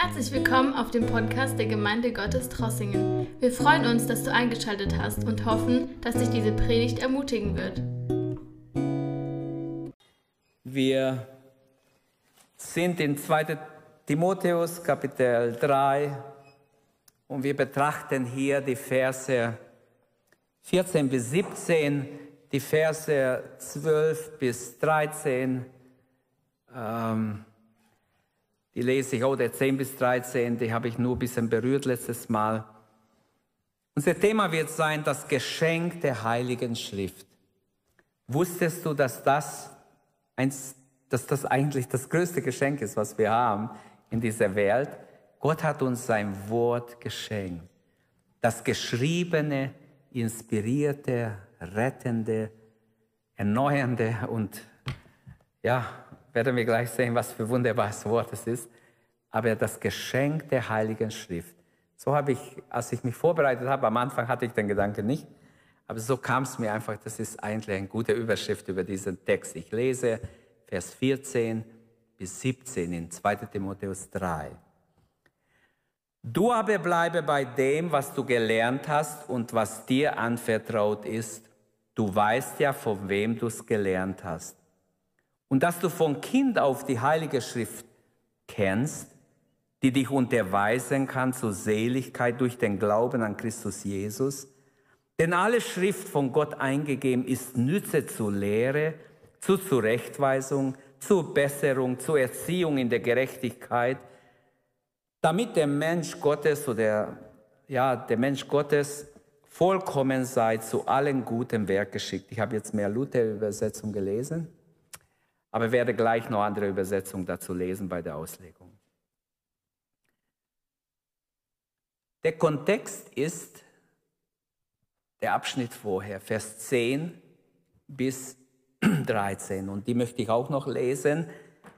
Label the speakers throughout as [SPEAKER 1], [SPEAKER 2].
[SPEAKER 1] Herzlich willkommen auf dem Podcast der Gemeinde Gottes Trossingen. Wir freuen uns, dass du eingeschaltet hast und hoffen, dass dich diese Predigt ermutigen wird.
[SPEAKER 2] Wir sind in 2. Timotheus Kapitel 3 und wir betrachten hier die Verse 14 bis 17, die Verse 12 bis 13. Ähm, die lese ich, oder 10 bis 13, die habe ich nur ein bisschen berührt letztes Mal. Unser Thema wird sein, das Geschenk der Heiligen Schrift. Wusstest du, dass das, eins, dass das eigentlich das größte Geschenk ist, was wir haben in dieser Welt? Gott hat uns sein Wort geschenkt. Das geschriebene, inspirierte, rettende, erneuernde und ja, werden wir gleich sehen, was für ein wunderbares Wort es ist. Aber das Geschenk der Heiligen Schrift. So habe ich, als ich mich vorbereitet habe, am Anfang hatte ich den Gedanken nicht, aber so kam es mir einfach, das ist eigentlich eine gute Überschrift über diesen Text. Ich lese Vers 14 bis 17 in 2 Timotheus 3. Du aber bleibe bei dem, was du gelernt hast und was dir anvertraut ist. Du weißt ja, von wem du es gelernt hast und dass du von Kind auf die Heilige Schrift kennst, die dich unterweisen kann zur Seligkeit durch den Glauben an Christus Jesus. Denn alle Schrift von Gott eingegeben ist Nütze zur Lehre, zur Zurechtweisung, zur Besserung, zur Erziehung in der Gerechtigkeit, damit der Mensch Gottes oder ja, der Mensch Gottes vollkommen sei, zu allen guten Werk geschickt. Ich habe jetzt mehr Luther-Übersetzung gelesen. Aber werde gleich noch andere Übersetzungen dazu lesen bei der Auslegung. Der Kontext ist der Abschnitt vorher, Vers 10 bis 13. Und die möchte ich auch noch lesen,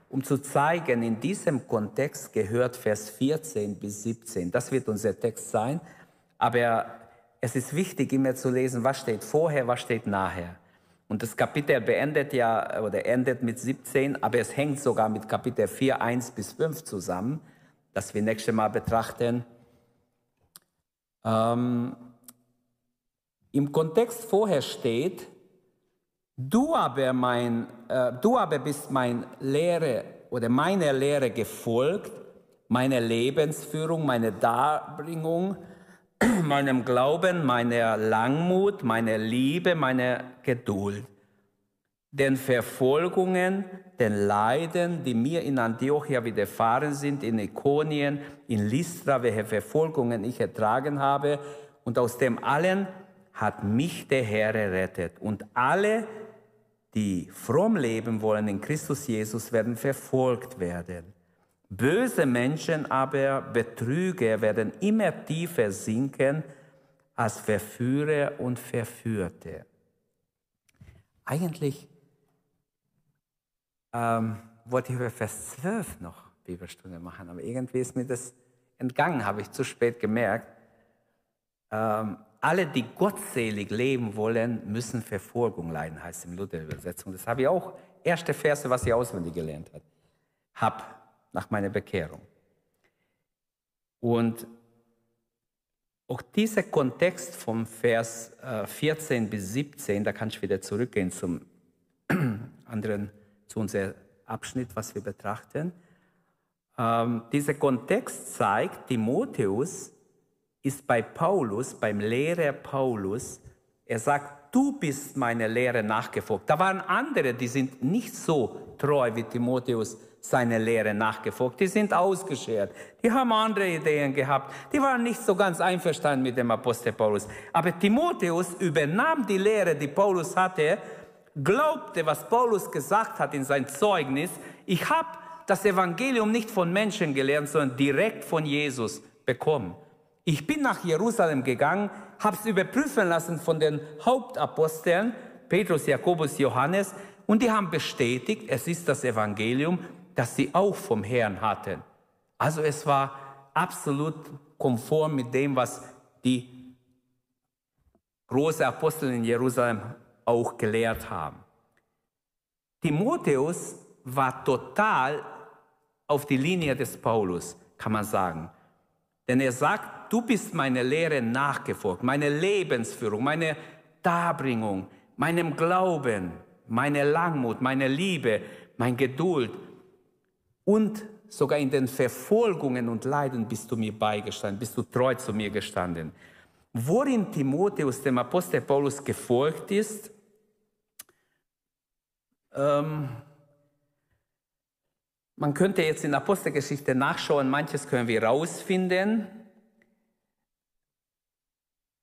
[SPEAKER 2] um zu zeigen, in diesem Kontext gehört Vers 14 bis 17. Das wird unser Text sein. Aber es ist wichtig, immer zu lesen, was steht vorher, was steht nachher. Und das Kapitel beendet ja oder endet mit 17, aber es hängt sogar mit Kapitel 4, 1 bis 5 zusammen, das wir nächstes Mal betrachten. Ähm, Im Kontext vorher steht, du aber, mein, äh, du aber bist mein Lehre oder meine Lehre gefolgt, meine Lebensführung, meine Darbringung, meinem Glauben, meiner Langmut, meiner Liebe, meiner Geduld. Den Verfolgungen, den Leiden, die mir in Antiochia widerfahren sind, in Ikonien, in Lystra, welche Verfolgungen ich ertragen habe, und aus dem allen hat mich der Herr errettet. Und alle, die fromm leben wollen in Christus Jesus, werden verfolgt werden. Böse Menschen aber, Betrüger, werden immer tiefer sinken als Verführer und Verführte. Eigentlich ähm, wollte ich über Vers 12 noch Bibelstunde machen, aber irgendwie ist mir das entgangen, habe ich zu spät gemerkt. Ähm, alle, die gottselig leben wollen, müssen Verfolgung leiden, heißt im Luther-Übersetzung. Das habe ich auch, erste Verse, was ich auswendig gelernt habe. Hab nach meiner Bekehrung. Und auch dieser Kontext vom Vers 14 äh, bis 17, da kann ich wieder zurückgehen zum anderen, zu unserem Abschnitt, was wir betrachten. Ähm, dieser Kontext zeigt, Timotheus ist bei Paulus, beim Lehrer Paulus, er sagt, du bist meiner Lehre nachgefolgt. Da waren andere, die sind nicht so treu wie Timotheus seine Lehre nachgefolgt. Die sind ausgeschert. Die haben andere Ideen gehabt. Die waren nicht so ganz einverstanden mit dem Apostel Paulus. Aber Timotheus übernahm die Lehre, die Paulus hatte, glaubte, was Paulus gesagt hat in sein Zeugnis. Ich habe das Evangelium nicht von Menschen gelernt, sondern direkt von Jesus bekommen. Ich bin nach Jerusalem gegangen, habe es überprüfen lassen von den Hauptaposteln, Petrus, Jakobus, Johannes, und die haben bestätigt, es ist das Evangelium das sie auch vom Herrn hatten. Also es war absolut konform mit dem, was die großen Apostel in Jerusalem auch gelehrt haben. Timotheus war total auf die Linie des Paulus. kann man sagen. Denn er sagt, du bist meine Lehre nachgefolgt, meine Lebensführung, meine Darbringung, meinem Glauben, meine Langmut, meine Liebe, mein Geduld und sogar in den Verfolgungen und Leiden bist du mir beigestanden, bist du treu zu mir gestanden. Worin Timotheus dem Apostel Paulus gefolgt ist, ähm, man könnte jetzt in Apostelgeschichte nachschauen, manches können wir rausfinden.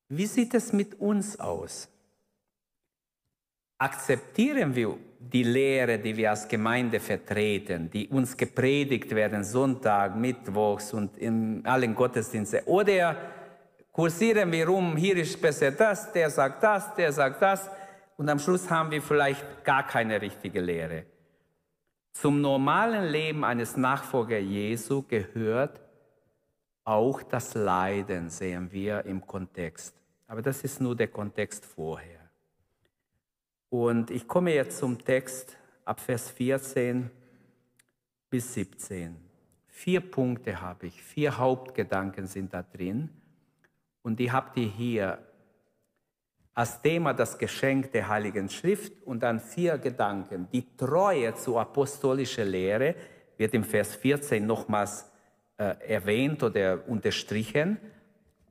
[SPEAKER 2] Wie sieht es mit uns aus? Akzeptieren wir die Lehre, die wir als Gemeinde vertreten, die uns gepredigt werden, Sonntag, Mittwochs und in allen Gottesdiensten? Oder kursieren wir rum, hier ist besser das, der sagt das, der sagt das, und am Schluss haben wir vielleicht gar keine richtige Lehre. Zum normalen Leben eines Nachfolger Jesu gehört auch das Leiden, sehen wir im Kontext. Aber das ist nur der Kontext vorher. Und ich komme jetzt zum Text ab Vers 14 bis 17. Vier Punkte habe ich, vier Hauptgedanken sind da drin. Und die habt ihr hier als Thema das Geschenk der Heiligen Schrift und dann vier Gedanken. Die Treue zur apostolischen Lehre wird im Vers 14 nochmals äh, erwähnt oder unterstrichen.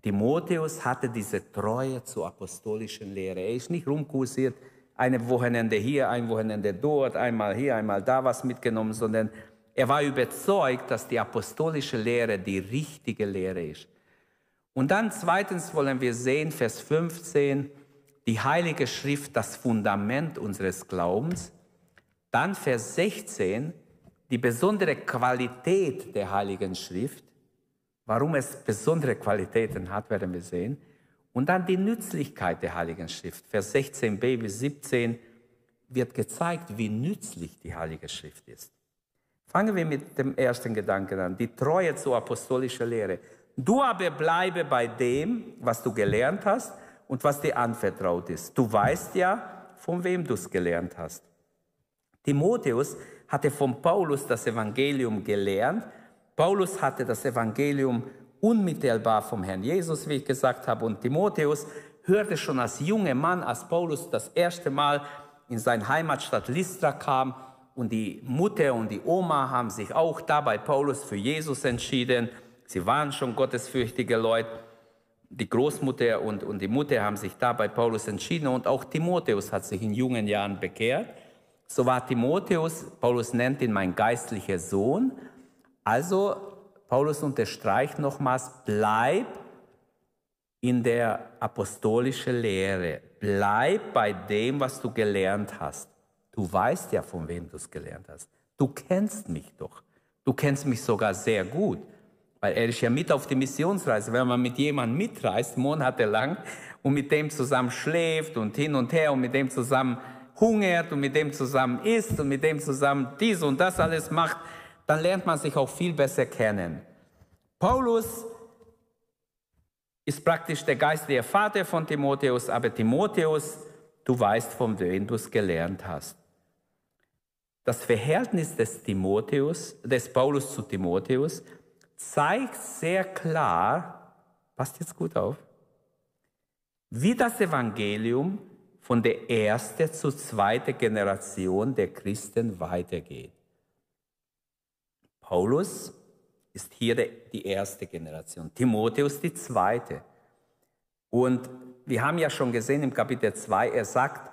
[SPEAKER 2] Timotheus hatte diese Treue zur apostolischen Lehre. Er ist nicht rumkursiert, ein Wochenende hier, ein Wochenende dort, einmal hier, einmal da was mitgenommen, sondern er war überzeugt, dass die apostolische Lehre die richtige Lehre ist. Und dann zweitens wollen wir sehen, Vers 15, die Heilige Schrift das Fundament unseres Glaubens. Dann Vers 16, die besondere Qualität der Heiligen Schrift. Warum es besondere Qualitäten hat, werden wir sehen. Und dann die Nützlichkeit der Heiligen Schrift. Vers 16b bis 17 wird gezeigt, wie nützlich die Heilige Schrift ist. Fangen wir mit dem ersten Gedanken an, die Treue zur apostolischen Lehre. Du aber bleibe bei dem, was du gelernt hast und was dir anvertraut ist. Du weißt ja, von wem du es gelernt hast. Timotheus hatte von Paulus das Evangelium gelernt. Paulus hatte das Evangelium unmittelbar vom Herrn Jesus, wie ich gesagt habe. Und Timotheus hörte schon als junger Mann, als Paulus das erste Mal in seine Heimatstadt Lystra kam und die Mutter und die Oma haben sich auch da bei Paulus für Jesus entschieden. Sie waren schon gottesfürchtige Leute die Großmutter und, und die Mutter haben sich da bei Paulus entschieden und auch Timotheus hat sich in jungen Jahren bekehrt. So war Timotheus, Paulus nennt ihn mein geistlicher Sohn. Also Paulus unterstreicht nochmals, bleib in der apostolischen Lehre. Bleib bei dem, was du gelernt hast. Du weißt ja, von wem du es gelernt hast. Du kennst mich doch. Du kennst mich sogar sehr gut. Weil er ist ja mit auf die Missionsreise. Wenn man mit jemandem mitreist, monatelang, und mit dem zusammen schläft und hin und her und mit dem zusammen hungert und mit dem zusammen isst und mit dem zusammen dies und das alles macht, dann lernt man sich auch viel besser kennen. Paulus ist praktisch der geistliche Vater von Timotheus, aber Timotheus, du weißt, von wem du es gelernt hast. Das Verhältnis des Timotheus, des Paulus zu Timotheus zeigt sehr klar, passt jetzt gut auf, wie das Evangelium von der ersten zur zweiten Generation der Christen weitergeht. Paulus ist hier die erste Generation, Timotheus die zweite. Und wir haben ja schon gesehen im Kapitel 2, er sagt,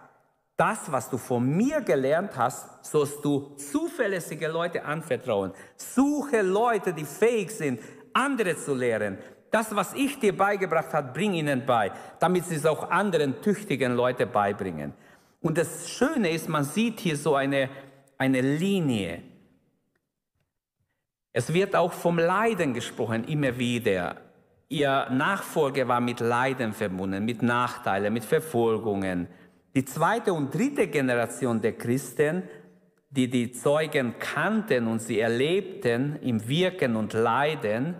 [SPEAKER 2] das, was du von mir gelernt hast, sollst du zuverlässige Leute anvertrauen. Suche Leute, die fähig sind, andere zu lehren. Das, was ich dir beigebracht habe, bring ihnen bei, damit sie es auch anderen tüchtigen Leuten beibringen. Und das Schöne ist, man sieht hier so eine, eine Linie. Es wird auch vom Leiden gesprochen, immer wieder. Ihr Nachfolger war mit Leiden verbunden, mit Nachteilen, mit Verfolgungen. Die zweite und dritte Generation der Christen, die die Zeugen kannten und sie erlebten im Wirken und Leiden,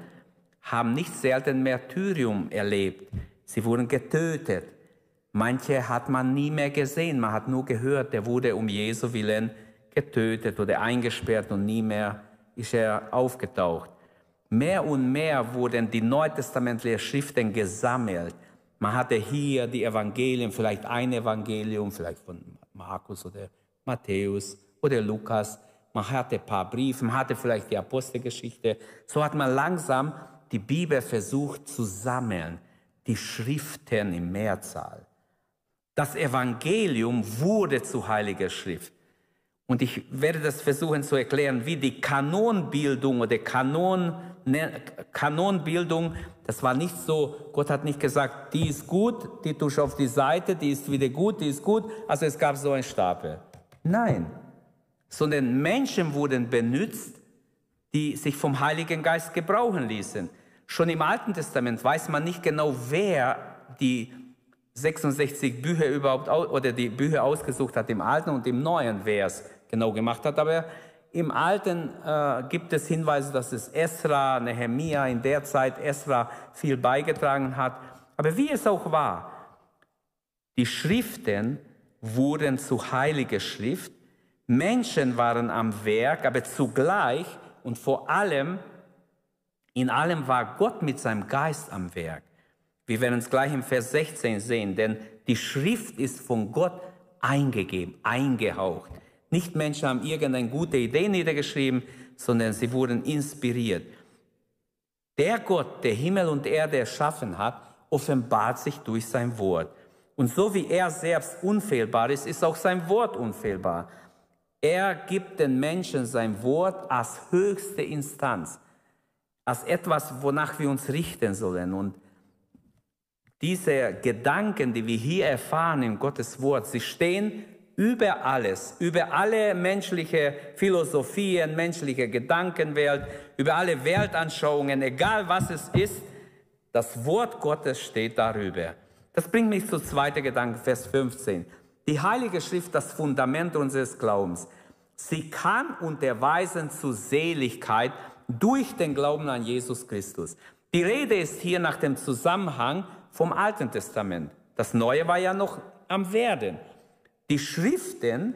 [SPEAKER 2] haben nicht selten Märtyrium erlebt. Sie wurden getötet. Manche hat man nie mehr gesehen, man hat nur gehört, der wurde um Jesu willen getötet oder eingesperrt und nie mehr ist er aufgetaucht. mehr und mehr wurden die neutestamentlichen Schriften gesammelt. Man hatte hier die Evangelien, vielleicht ein Evangelium, vielleicht von Markus oder Matthäus oder Lukas. Man hatte ein paar Briefe, man hatte vielleicht die Apostelgeschichte. So hat man langsam die Bibel versucht zu sammeln, die Schriften in Mehrzahl. Das Evangelium wurde zu heiliger Schrift. Und ich werde das versuchen zu erklären, wie die Kanonbildung oder Kanon, ne, Kanonbildung, das war nicht so, Gott hat nicht gesagt, die ist gut, die tust auf die Seite, die ist wieder gut, die ist gut, also es gab so einen Stapel. Nein, sondern Menschen wurden benutzt, die sich vom Heiligen Geist gebrauchen ließen. Schon im Alten Testament weiß man nicht genau, wer die 66 Bücher überhaupt oder die Bücher ausgesucht hat im Alten und im Neuen, wer es genau gemacht hat. Aber im Alten äh, gibt es Hinweise, dass es Esra, Nehemia in der Zeit Esra viel beigetragen hat. Aber wie es auch war, die Schriften wurden zu heiliger Schrift. Menschen waren am Werk, aber zugleich und vor allem, in allem war Gott mit seinem Geist am Werk. Wir werden es gleich im Vers 16 sehen, denn die Schrift ist von Gott eingegeben, eingehaucht. Nicht Menschen haben irgendeine gute Idee niedergeschrieben, sondern sie wurden inspiriert. Der Gott, der Himmel und Erde erschaffen hat, offenbart sich durch sein Wort. Und so wie er selbst unfehlbar ist, ist auch sein Wort unfehlbar. Er gibt den Menschen sein Wort als höchste Instanz, als etwas, wonach wir uns richten sollen. Und diese Gedanken, die wir hier erfahren in Gottes Wort, sie stehen über alles, über alle menschliche Philosophien, menschliche Gedankenwelt, über alle Weltanschauungen, egal was es ist, das Wort Gottes steht darüber. Das bringt mich zu zweiter Gedanke, Vers 15. Die Heilige Schrift, das Fundament unseres Glaubens. Sie kann unterweisen zu Seligkeit durch den Glauben an Jesus Christus. Die Rede ist hier nach dem Zusammenhang vom Alten Testament. Das Neue war ja noch am Werden. Die Schriften,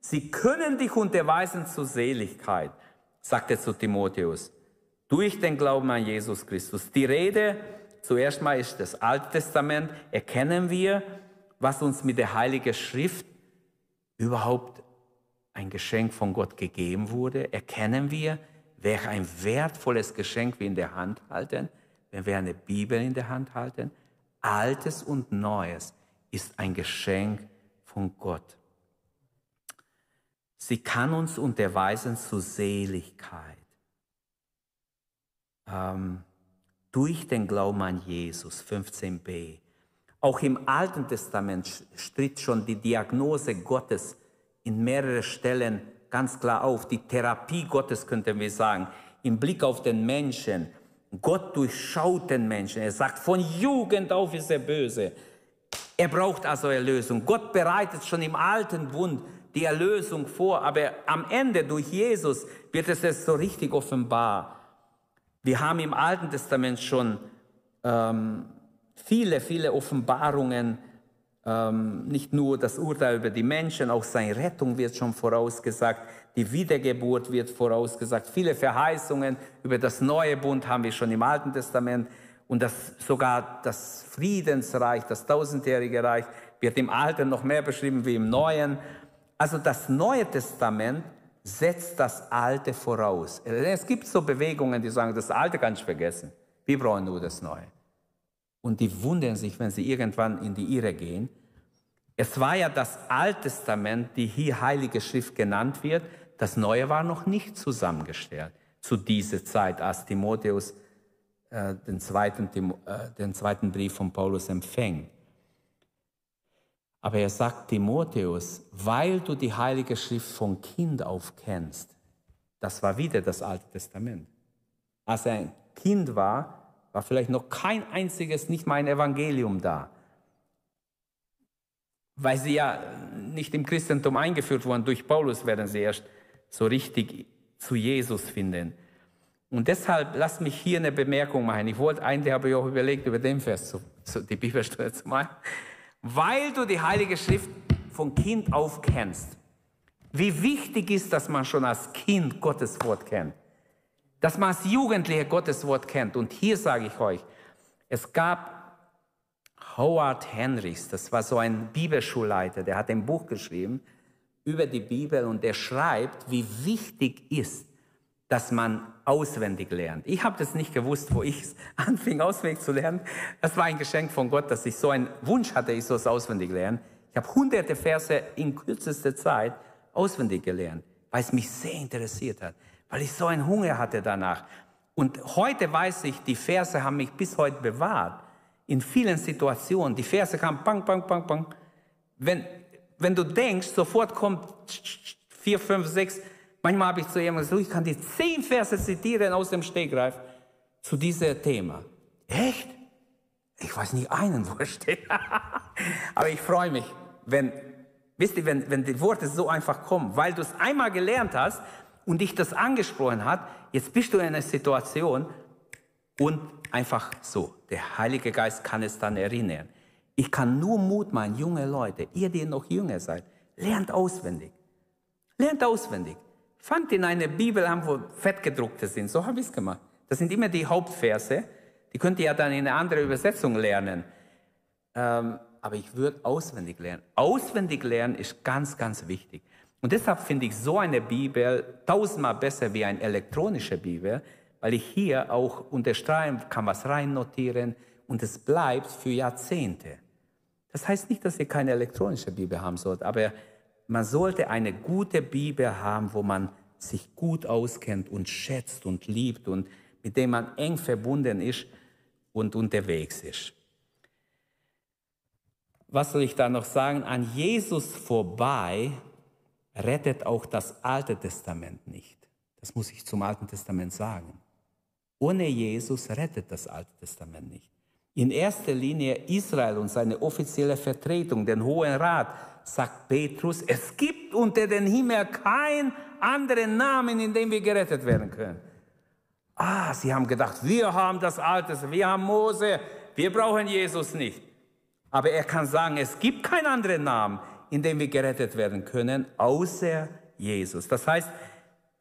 [SPEAKER 2] sie können dich unterweisen zur Seligkeit, sagt er zu Timotheus, durch den Glauben an Jesus Christus. Die Rede, zuerst mal ist das Alte Testament, erkennen wir, was uns mit der Heiligen Schrift überhaupt ein Geschenk von Gott gegeben wurde. Erkennen wir, welch ein wertvolles Geschenk wir in der Hand halten, wenn wir eine Bibel in der Hand halten. Altes und Neues ist ein Geschenk von Gott. Sie kann uns unterweisen zur Seligkeit. Ähm, durch den Glauben an Jesus, 15b. Auch im Alten Testament stritt schon die Diagnose Gottes in mehreren Stellen ganz klar auf. Die Therapie Gottes könnten wir sagen, im Blick auf den Menschen. Gott durchschaut den Menschen. Er sagt, von Jugend auf ist er böse. Er braucht also Erlösung. Gott bereitet schon im alten Bund die Erlösung vor, aber am Ende durch Jesus wird es jetzt so richtig offenbar. Wir haben im Alten Testament schon ähm, viele, viele Offenbarungen, ähm, nicht nur das Urteil über die Menschen, auch seine Rettung wird schon vorausgesagt, die Wiedergeburt wird vorausgesagt, viele Verheißungen über das neue Bund haben wir schon im Alten Testament und das, sogar das Friedensreich, das tausendjährige Reich, wird im Alten noch mehr beschrieben wie im Neuen. Also das Neue Testament setzt das Alte voraus. Es gibt so Bewegungen, die sagen, das Alte kann ich vergessen. Wir brauchen nur das Neue. Und die wundern sich, wenn sie irgendwann in die Irre gehen. Es war ja das Alte Testament, die hier Heilige Schrift genannt wird. Das Neue war noch nicht zusammengestellt zu dieser Zeit, als Timotheus äh, den, zweiten, äh, den zweiten Brief von Paulus empfängt. Aber er sagt Timotheus, weil du die Heilige Schrift von Kind auf kennst, das war wieder das Alte Testament. Als er ein Kind war, war vielleicht noch kein einziges, nicht mal ein Evangelium da. Weil sie ja nicht im Christentum eingeführt wurden, durch Paulus werden sie erst so richtig zu Jesus finden. Und deshalb lasst mich hier eine Bemerkung machen. Ich wollte eigentlich, habe ich auch überlegt, über den Vers zu, zu, die Bibelstunde zu machen. Weil du die Heilige Schrift von Kind auf kennst. Wie wichtig ist, dass man schon als Kind Gottes Wort kennt. dass man als Jugendliche Gottes Wort kennt. Und hier sage ich euch, es gab Howard Henrys, das war so ein Bibelschulleiter, der hat ein Buch geschrieben über die Bibel und der schreibt, wie wichtig ist, dass man auswendig lernt. Ich habe das nicht gewusst, wo ich anfing, auswendig zu lernen. Das war ein Geschenk von Gott, dass ich so einen Wunsch hatte, ich soll es auswendig lernen. Ich habe hunderte Verse in kürzester Zeit auswendig gelernt, weil es mich sehr interessiert hat, weil ich so einen Hunger hatte danach. Und heute weiß ich, die Verse haben mich bis heute bewahrt. In vielen Situationen. Die Verse kamen bang, bang, bang, bang. Wenn, wenn du denkst, sofort kommt vier, fünf, sechs. Manchmal habe ich zu jemandem gesagt, ich kann die zehn Verse zitieren aus dem Stegreif zu diesem Thema. Echt? Ich weiß nicht einen, wo es steht. Aber ich freue mich, wenn, wisst ihr, wenn, wenn die Worte so einfach kommen, weil du es einmal gelernt hast und dich das angesprochen hat, jetzt bist du in einer Situation und einfach so, der Heilige Geist kann es dann erinnern. Ich kann nur Mut machen, junge Leute, ihr, die noch jünger seid, lernt auswendig. Lernt auswendig. Fangt in eine Bibel an, wo fettgedruckte sind. So habe ich es gemacht. Das sind immer die Hauptverse. Die könnt ihr ja dann in eine andere Übersetzung lernen. Ähm, aber ich würde auswendig lernen. Auswendig lernen ist ganz, ganz wichtig. Und deshalb finde ich so eine Bibel tausendmal besser wie eine elektronische Bibel, weil ich hier auch unterstreichen kann, was rein notieren und es bleibt für Jahrzehnte. Das heißt nicht, dass ihr keine elektronische Bibel haben sollt, aber man sollte eine gute Bibel haben, wo man sich gut auskennt und schätzt und liebt und mit dem man eng verbunden ist und unterwegs ist. Was soll ich da noch sagen? An Jesus vorbei rettet auch das Alte Testament nicht. Das muss ich zum Alten Testament sagen. Ohne Jesus rettet das Alte Testament nicht. In erster Linie Israel und seine offizielle Vertretung, den Hohen Rat, sagt Petrus, es gibt unter den Himmel keinen anderen Namen, in dem wir gerettet werden können. Ah, sie haben gedacht, wir haben das Alte, wir haben Mose, wir brauchen Jesus nicht. Aber er kann sagen, es gibt keinen anderen Namen, in dem wir gerettet werden können, außer Jesus. Das heißt,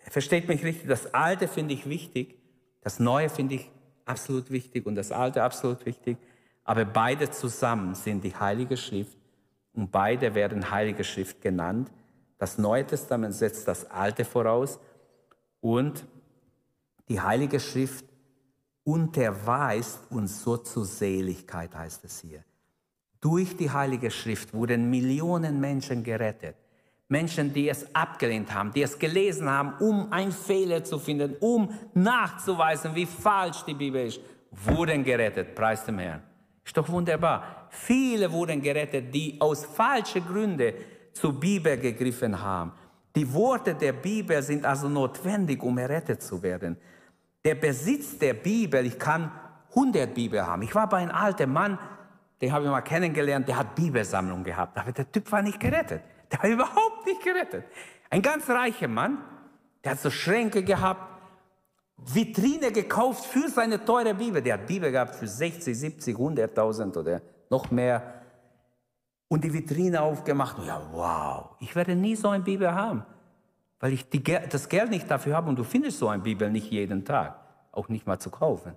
[SPEAKER 2] versteht mich richtig, das Alte finde ich wichtig, das Neue finde ich absolut wichtig und das Alte absolut wichtig, aber beide zusammen sind die Heilige Schrift und beide werden Heilige Schrift genannt. Das Neue Testament setzt das Alte voraus und die Heilige Schrift unterweist uns so zur Seligkeit, heißt es hier. Durch die Heilige Schrift wurden Millionen Menschen gerettet. Menschen, die es abgelehnt haben, die es gelesen haben, um einen Fehler zu finden, um nachzuweisen, wie falsch die Bibel ist, wurden gerettet. Preis dem Herrn. Ist doch wunderbar. Viele wurden gerettet, die aus falschen Gründen zur Bibel gegriffen haben. Die Worte der Bibel sind also notwendig, um errettet zu werden. Der Besitz der Bibel, ich kann 100 Bibel haben. Ich war bei einem alten Mann, den habe ich mal kennengelernt, der hat Bibelsammlung gehabt, aber der Typ war nicht gerettet. Der war überhaupt nicht gerettet. Ein ganz reicher Mann, der hat so Schränke gehabt, Vitrine gekauft für seine teure Bibel. Der hat Bibel gehabt für 60, 70, 100.000 oder noch mehr. Und die Vitrine aufgemacht. Ja, wow, ich werde nie so eine Bibel haben, weil ich die, das Geld nicht dafür habe und du findest so eine Bibel nicht jeden Tag, auch nicht mal zu kaufen.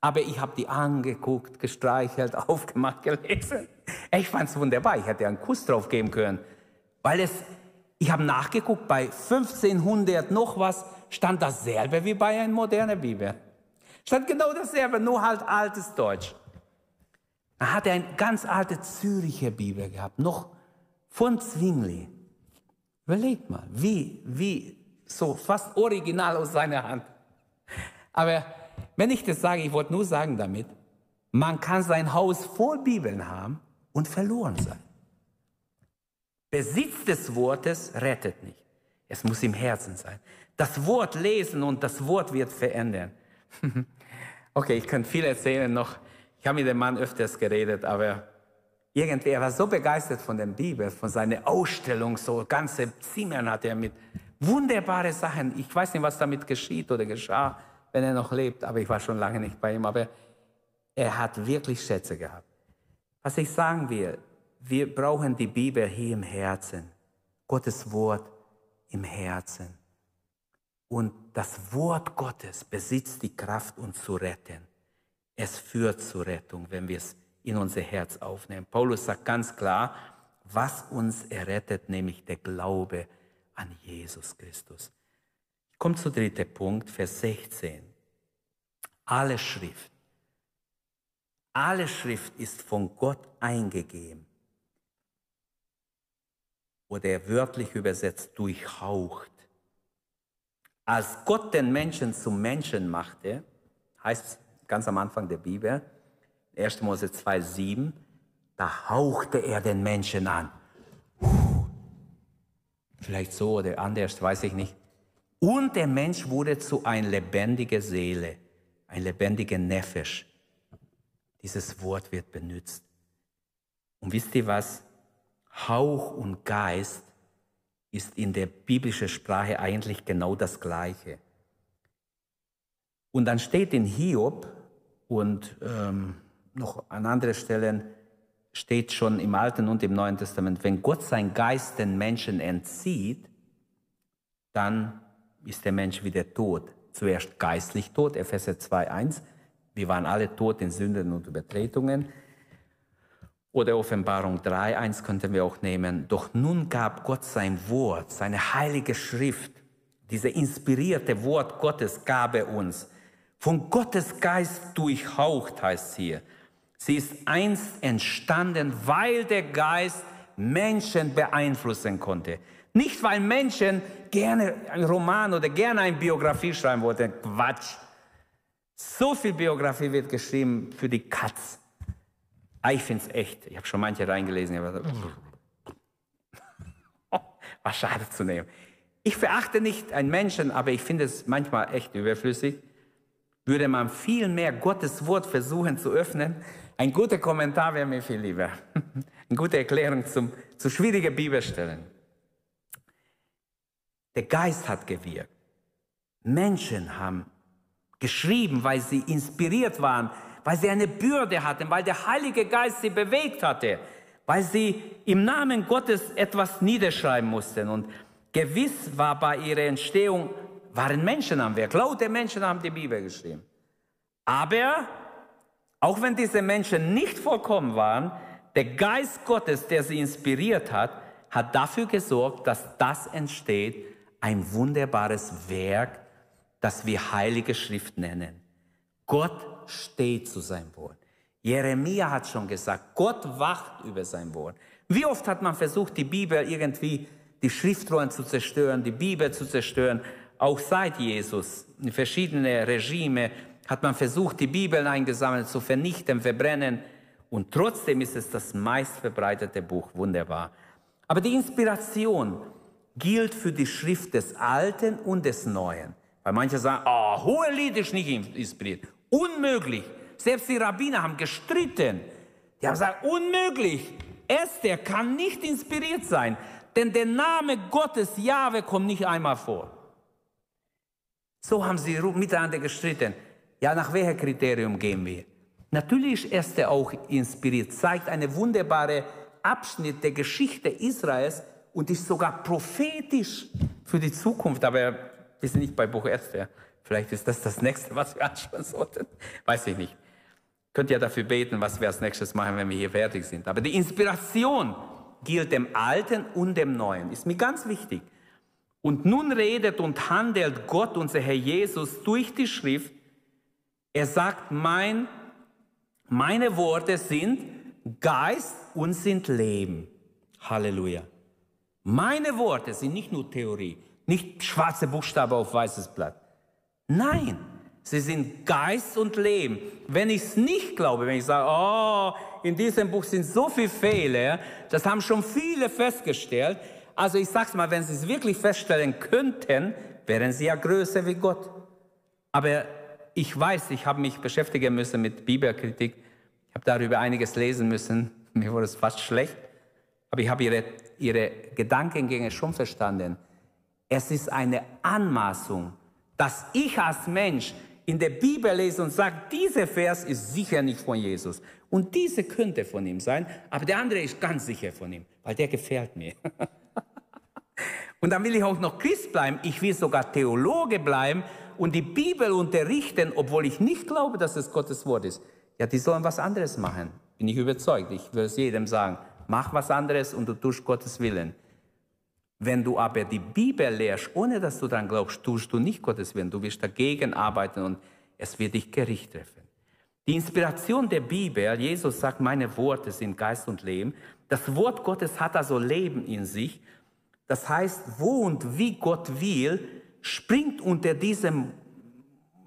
[SPEAKER 2] Aber ich habe die angeguckt, gestreichelt, aufgemacht, gelesen. Ich fand es wunderbar. Ich hätte einen Kuss drauf geben können. Weil es, ich habe nachgeguckt, bei 1500 noch was stand dasselbe wie bei einer modernen Bibel. Stand genau dasselbe, nur halt altes Deutsch. Er eine ganz alte Züricher Bibel gehabt, noch von Zwingli. Überlegt mal, wie, wie, so fast original aus seiner Hand. Aber wenn ich das sage, ich wollte nur sagen damit, man kann sein Haus voll Bibeln haben und verloren sein. Besitz des Wortes rettet nicht. Es muss im Herzen sein. Das Wort lesen und das Wort wird verändern. okay, ich könnte viel erzählen noch. Ich habe mit dem Mann öfters geredet, aber irgendwie, er war so begeistert von der Bibel, von seiner Ausstellung, so ganze Zimmern hat er mit wunderbare Sachen. Ich weiß nicht, was damit geschieht oder geschah wenn er noch lebt, aber ich war schon lange nicht bei ihm, aber er hat wirklich Schätze gehabt. Was ich sagen will, wir brauchen die Bibel hier im Herzen, Gottes Wort im Herzen. Und das Wort Gottes besitzt die Kraft, uns zu retten. Es führt zur Rettung, wenn wir es in unser Herz aufnehmen. Paulus sagt ganz klar, was uns errettet, nämlich der Glaube an Jesus Christus. Ich komme zu dritten Punkt, Vers 16. Alle Schrift, alle Schrift ist von Gott eingegeben oder wörtlich übersetzt durchhaucht. Als Gott den Menschen zum Menschen machte, heißt es ganz am Anfang der Bibel, 1. Mose 2,7, da hauchte er den Menschen an. Vielleicht so oder anders, weiß ich nicht. Und der Mensch wurde zu einer lebendigen Seele, ein lebendiger Nefesh. Dieses Wort wird benutzt. Und wisst ihr was? Hauch und Geist ist in der biblischen Sprache eigentlich genau das Gleiche. Und dann steht in Hiob und ähm, noch an anderen Stellen steht schon im Alten und im Neuen Testament, wenn Gott sein Geist den Menschen entzieht, dann ist der Mensch wieder tot. Zuerst geistlich tot, Epheser 2.1. Wir waren alle tot in Sünden und Übertretungen. Oder Offenbarung 3.1 könnten wir auch nehmen. Doch nun gab Gott sein Wort, seine heilige Schrift, diese inspirierte Wort Gottes gab er uns. Von Gottes Geist durchhaucht heißt hier. Sie ist einst entstanden, weil der Geist Menschen beeinflussen konnte. Nicht, weil Menschen gerne einen Roman oder gerne eine Biografie schreiben wollten. Quatsch. So viel Biografie wird geschrieben für die Katz. Ah, ich finde es echt. Ich habe schon manche reingelesen. Ich habe was schade zu nehmen. Ich verachte nicht einen Menschen, aber ich finde es manchmal echt überflüssig. Würde man viel mehr Gottes Wort versuchen zu öffnen, ein guter Kommentar wäre mir viel lieber. Eine gute Erklärung zum, zu schwierigen Bibelstellen. Der Geist hat gewirkt. Menschen haben geschrieben, weil sie inspiriert waren, weil sie eine Bürde hatten, weil der Heilige Geist sie bewegt hatte, weil sie im Namen Gottes etwas niederschreiben mussten. Und gewiss war bei ihrer Entstehung, waren Menschen am Werk, laute Menschen haben die Bibel geschrieben. Aber auch wenn diese Menschen nicht vollkommen waren, der Geist Gottes, der sie inspiriert hat, hat dafür gesorgt, dass das entsteht, ein wunderbares Werk, das wir Heilige Schrift nennen. Gott steht zu seinem Wort. Jeremia hat schon gesagt, Gott wacht über sein Wort. Wie oft hat man versucht, die Bibel irgendwie, die Schriftrollen zu zerstören, die Bibel zu zerstören, auch seit Jesus. Verschiedene Regime hat man versucht, die Bibeln eingesammelt zu vernichten, verbrennen. Und trotzdem ist es das meistverbreitete Buch. Wunderbar. Aber die Inspiration gilt für die Schrift des Alten und des Neuen. Weil manche sagen, oh, hohe Lied ist nicht inspiriert. Unmöglich. Selbst die Rabbiner haben gestritten. Die haben gesagt, unmöglich. Esther kann nicht inspiriert sein, denn der Name Gottes, Jahwe, kommt nicht einmal vor. So haben sie miteinander gestritten. Ja, nach welchem Kriterium gehen wir? Natürlich ist Esther auch inspiriert, zeigt eine wunderbare Abschnitt der Geschichte Israels und ist sogar prophetisch für die Zukunft. Aber wir sind nicht bei Buch Esther. Vielleicht ist das das nächste, was wir anschauen sollten. Weiß ich nicht. Könnt ihr dafür beten, was wir als nächstes machen, wenn wir hier fertig sind. Aber die Inspiration gilt dem Alten und dem Neuen. Ist mir ganz wichtig. Und nun redet und handelt Gott, unser Herr Jesus, durch die Schrift er sagt, mein, meine Worte sind Geist und sind Leben. Halleluja. Meine Worte sind nicht nur Theorie, nicht schwarze Buchstabe auf weißes Blatt. Nein, sie sind Geist und Leben. Wenn ich es nicht glaube, wenn ich sage, oh, in diesem Buch sind so viele Fehler, das haben schon viele festgestellt. Also ich sage es mal, wenn sie es wirklich feststellen könnten, wären sie ja größer wie Gott. Aber ich weiß, ich habe mich beschäftigen müssen mit Bibelkritik. Ich habe darüber einiges lesen müssen. Mir wurde es fast schlecht. Aber ich habe ihre, ihre Gedankengänge schon verstanden. Es ist eine Anmaßung, dass ich als Mensch in der Bibel lese und sage, dieser Vers ist sicher nicht von Jesus. Und diese könnte von ihm sein, aber der andere ist ganz sicher von ihm, weil der gefällt mir. Und dann will ich auch noch Christ bleiben. Ich will sogar Theologe bleiben und die Bibel unterrichten, obwohl ich nicht glaube, dass es Gottes Wort ist. Ja, die sollen was anderes machen. Bin ich überzeugt. Ich will es jedem sagen. Mach was anderes und du tust Gottes Willen. Wenn du aber die Bibel lehrst, ohne dass du daran glaubst, tust du nicht Gottes Willen. Du wirst dagegen arbeiten und es wird dich Gericht treffen. Die Inspiration der Bibel, Jesus sagt, meine Worte sind Geist und Leben. Das Wort Gottes hat also Leben in sich. Das heißt, wo und wie Gott will, springt unter diesem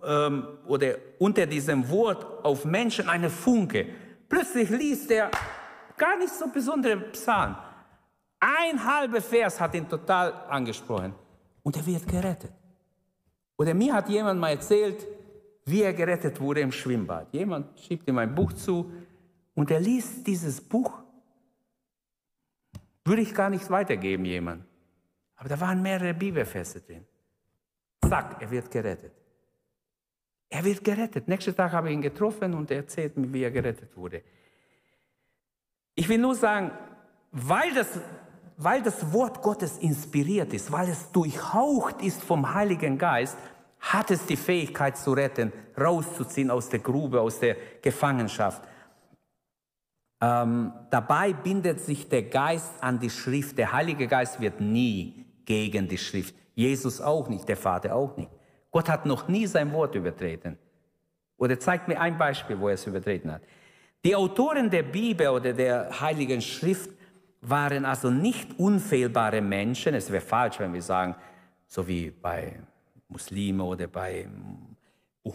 [SPEAKER 2] ähm, oder unter diesem Wort auf Menschen eine Funke. Plötzlich liest er gar nicht so besondere Psalm. Ein halber Vers hat ihn total angesprochen und er wird gerettet. Oder mir hat jemand mal erzählt, wie er gerettet wurde im Schwimmbad. Jemand schiebt ihm ein Buch zu und er liest dieses Buch. Würde ich gar nicht weitergeben, jemand. Aber da waren mehrere Bibelverse drin. Zack, er wird gerettet. Er wird gerettet. Nächsten Tag habe ich ihn getroffen und er erzählt mir, wie er gerettet wurde. Ich will nur sagen, weil das weil das Wort Gottes inspiriert ist, weil es durchhaucht ist vom Heiligen Geist, hat es die Fähigkeit zu retten, rauszuziehen aus der Grube, aus der Gefangenschaft. Ähm, dabei bindet sich der Geist an die Schrift. Der Heilige Geist wird nie gegen die Schrift. Jesus auch nicht, der Vater auch nicht. Gott hat noch nie sein Wort übertreten. Oder zeigt mir ein Beispiel, wo er es übertreten hat. Die Autoren der Bibel oder der Heiligen Schrift waren also nicht unfehlbare Menschen. Es wäre falsch, wenn wir sagen, so wie bei Muslimen oder bei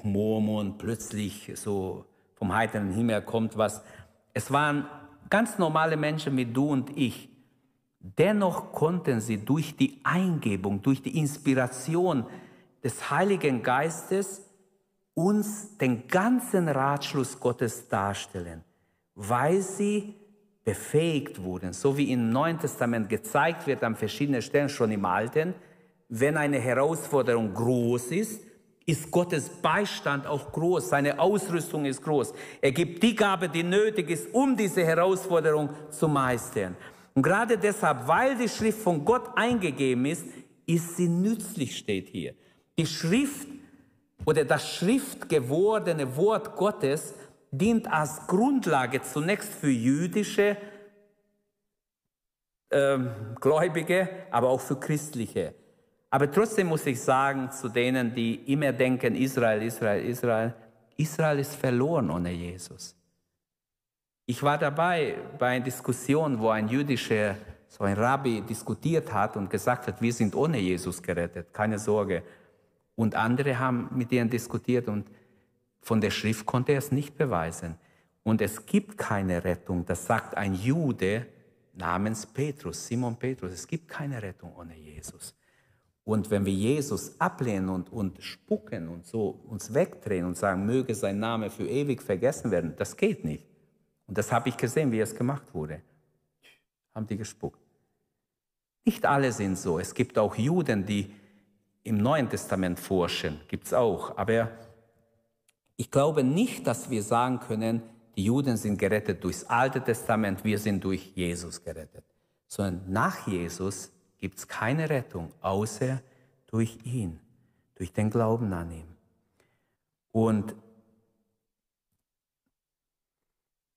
[SPEAKER 2] Mormon plötzlich so vom heiteren Himmel kommt was. Es waren ganz normale Menschen wie du und ich. Dennoch konnten sie durch die Eingebung, durch die Inspiration des Heiligen Geistes uns den ganzen Ratschluss Gottes darstellen, weil sie befähigt wurden, so wie im Neuen Testament gezeigt wird an verschiedenen Stellen, schon im Alten, wenn eine Herausforderung groß ist, ist Gottes Beistand auch groß, seine Ausrüstung ist groß. Er gibt die Gabe, die nötig ist, um diese Herausforderung zu meistern. Und gerade deshalb, weil die Schrift von Gott eingegeben ist, ist sie nützlich, steht hier. Die Schrift oder das schriftgewordene Wort Gottes dient als Grundlage zunächst für jüdische ähm, Gläubige, aber auch für christliche. Aber trotzdem muss ich sagen zu denen, die immer denken, Israel, Israel, Israel, Israel ist verloren ohne Jesus. Ich war dabei bei einer Diskussion, wo ein jüdischer, so ein Rabbi diskutiert hat und gesagt hat, wir sind ohne Jesus gerettet, keine Sorge. Und andere haben mit ihnen diskutiert und von der Schrift konnte er es nicht beweisen. Und es gibt keine Rettung, das sagt ein Jude namens Petrus, Simon Petrus. Es gibt keine Rettung ohne Jesus. Und wenn wir Jesus ablehnen und, und spucken und so uns wegdrehen und sagen, möge sein Name für ewig vergessen werden, das geht nicht. Und das habe ich gesehen, wie es gemacht wurde. Haben die gespuckt. Nicht alle sind so. Es gibt auch Juden, die im Neuen Testament forschen, gibt es auch. Aber ich glaube nicht, dass wir sagen können, die Juden sind gerettet durchs Alte Testament, wir sind durch Jesus gerettet. Sondern nach Jesus gibt es keine Rettung, außer durch ihn, durch den Glauben an ihn. Und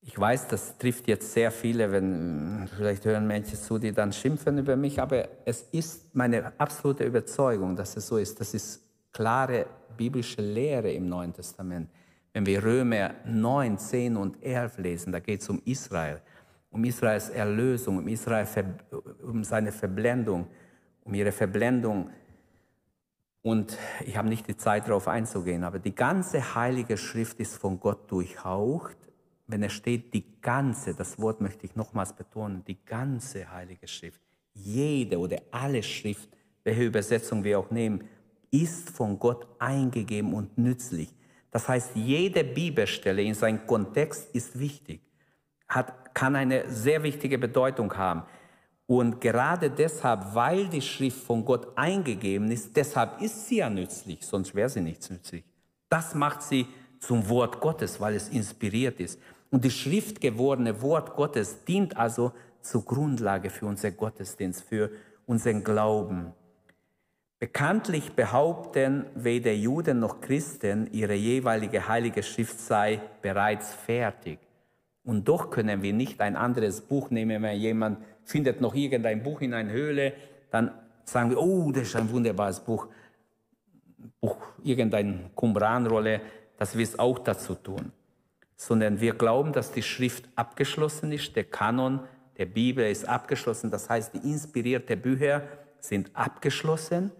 [SPEAKER 2] ich weiß, das trifft jetzt sehr viele, wenn vielleicht hören Menschen zu, die dann schimpfen über mich, aber es ist meine absolute Überzeugung, dass es so ist. Das ist klare biblische Lehre im Neuen Testament. Wenn wir Römer 9, 10 und 11 lesen, da geht es um Israel, um Israels Erlösung, um Israel, um seine Verblendung, um ihre Verblendung. Und ich habe nicht die Zeit darauf einzugehen, aber die ganze heilige Schrift ist von Gott durchhaucht. Wenn es steht, die ganze, das Wort möchte ich nochmals betonen, die ganze heilige Schrift, jede oder alle Schrift, welche Übersetzung wir auch nehmen, ist von Gott eingegeben und nützlich. Das heißt, jede Bibelstelle in seinem Kontext ist wichtig, hat, kann eine sehr wichtige Bedeutung haben. Und gerade deshalb, weil die Schrift von Gott eingegeben ist, deshalb ist sie ja nützlich, sonst wäre sie nicht nützlich. Das macht sie zum Wort Gottes, weil es inspiriert ist. Und die schriftgewordene Wort Gottes dient also zur Grundlage für unser Gottesdienst, für unseren Glauben. Bekanntlich behaupten weder Juden noch Christen, ihre jeweilige heilige Schrift sei bereits fertig. Und doch können wir nicht ein anderes Buch nehmen, wenn jemand findet noch irgendein Buch in einer Höhle, dann sagen wir, oh, das ist ein wunderbares Buch, Buch irgendeine Qumran-Rolle, dass wir es auch dazu tun. Sondern wir glauben, dass die Schrift abgeschlossen ist, der Kanon der Bibel ist abgeschlossen, das heißt, die inspirierten Bücher sind abgeschlossen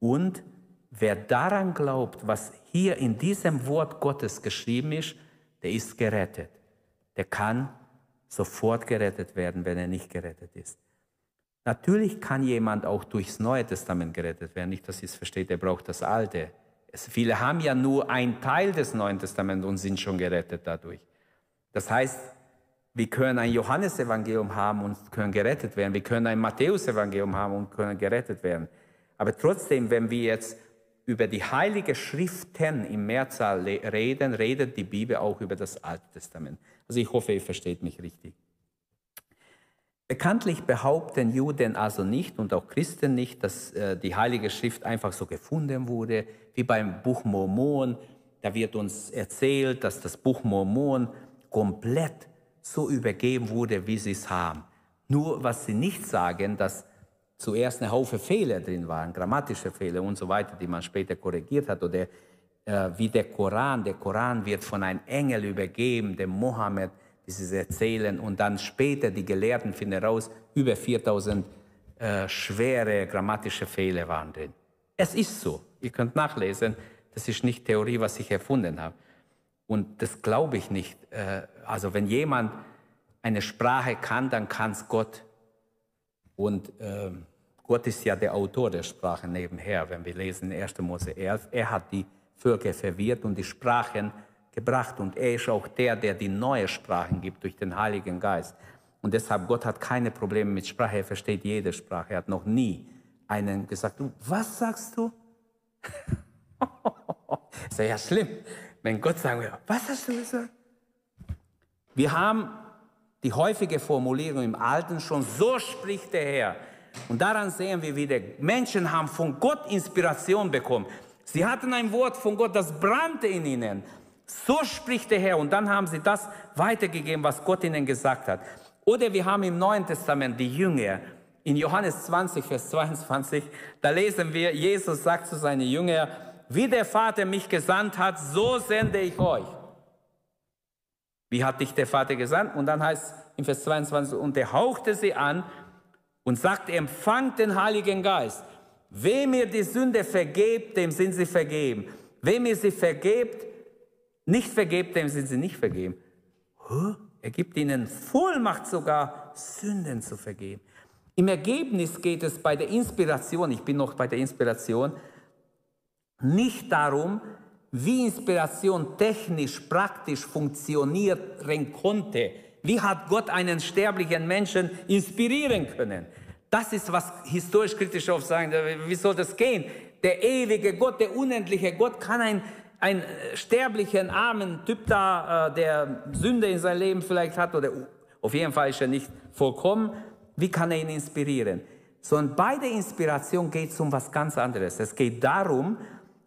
[SPEAKER 2] und wer daran glaubt, was hier in diesem Wort Gottes geschrieben ist, der ist gerettet. Der kann sofort gerettet werden, wenn er nicht gerettet ist. Natürlich kann jemand auch durchs Neue Testament gerettet werden. Nicht, dass ihr es versteht, er braucht das Alte. Es, viele haben ja nur einen Teil des Neuen Testaments und sind schon gerettet dadurch. Das heißt, wir können ein Johannesevangelium haben und können gerettet werden. Wir können ein Matthäusevangelium haben und können gerettet werden. Aber trotzdem, wenn wir jetzt über die heilige Schriften im Mehrzahl reden, redet die Bibel auch über das Alte Testament. Also ich hoffe, ihr versteht mich richtig. Bekanntlich behaupten Juden also nicht und auch Christen nicht, dass äh, die Heilige Schrift einfach so gefunden wurde, wie beim Buch Mormon. Da wird uns erzählt, dass das Buch Mormon komplett so übergeben wurde, wie sie es haben. Nur was sie nicht sagen, dass zuerst eine Haufe Fehler drin waren, grammatische Fehler und so weiter, die man später korrigiert hat. Oder äh, wie der Koran. Der Koran wird von einem Engel übergeben, dem Mohammed wie sie es erzählen. Und dann später, die Gelehrten finden heraus, über 4000 äh, schwere grammatische Fehler waren drin. Es ist so. Ihr könnt nachlesen. Das ist nicht Theorie, was ich erfunden habe. Und das glaube ich nicht. Äh, also wenn jemand eine Sprache kann, dann kann es Gott. Und äh, Gott ist ja der Autor der Sprache nebenher. Wenn wir lesen in 1. Mose 11, er hat die Völker verwirrt und die Sprachen gebracht und er ist auch der, der die neue Sprachen gibt durch den Heiligen Geist. Und deshalb, Gott hat keine Probleme mit Sprache, er versteht jede Sprache. Er hat noch nie einen gesagt, du, was sagst du? ist ja schlimm, wenn Gott sagen will, was hast du gesagt? Wir haben die häufige Formulierung im Alten schon, so spricht der Herr. Und daran sehen wir wieder, Menschen haben von Gott Inspiration bekommen. Sie hatten ein Wort von Gott, das brannte in ihnen. So spricht der Herr. Und dann haben sie das weitergegeben, was Gott ihnen gesagt hat. Oder wir haben im Neuen Testament die Jünger. In Johannes 20, Vers 22, da lesen wir, Jesus sagt zu seinen Jüngern, wie der Vater mich gesandt hat, so sende ich euch. Wie hat dich der Vater gesandt? Und dann heißt es in Vers 22, und er hauchte sie an und sagte, empfangt den Heiligen Geist. Wem ihr die Sünde vergebt, dem sind sie vergeben. Wem ihr sie vergebt, nicht vergebt, dem sind sie nicht vergeben. Er gibt ihnen Vollmacht sogar, Sünden zu vergeben. Im Ergebnis geht es bei der Inspiration, ich bin noch bei der Inspiration, nicht darum, wie Inspiration technisch, praktisch funktionieren konnte. Wie hat Gott einen sterblichen Menschen inspirieren können? Das ist, was historisch kritisch oft sagen, wie soll das gehen? Der ewige Gott, der unendliche Gott kann ein einen äh, sterblichen, armen Typ da, äh, der Sünde in seinem Leben vielleicht hat, oder auf jeden Fall ist er nicht vollkommen, wie kann er ihn inspirieren? Sondern bei der Inspiration geht es um was ganz anderes. Es geht darum,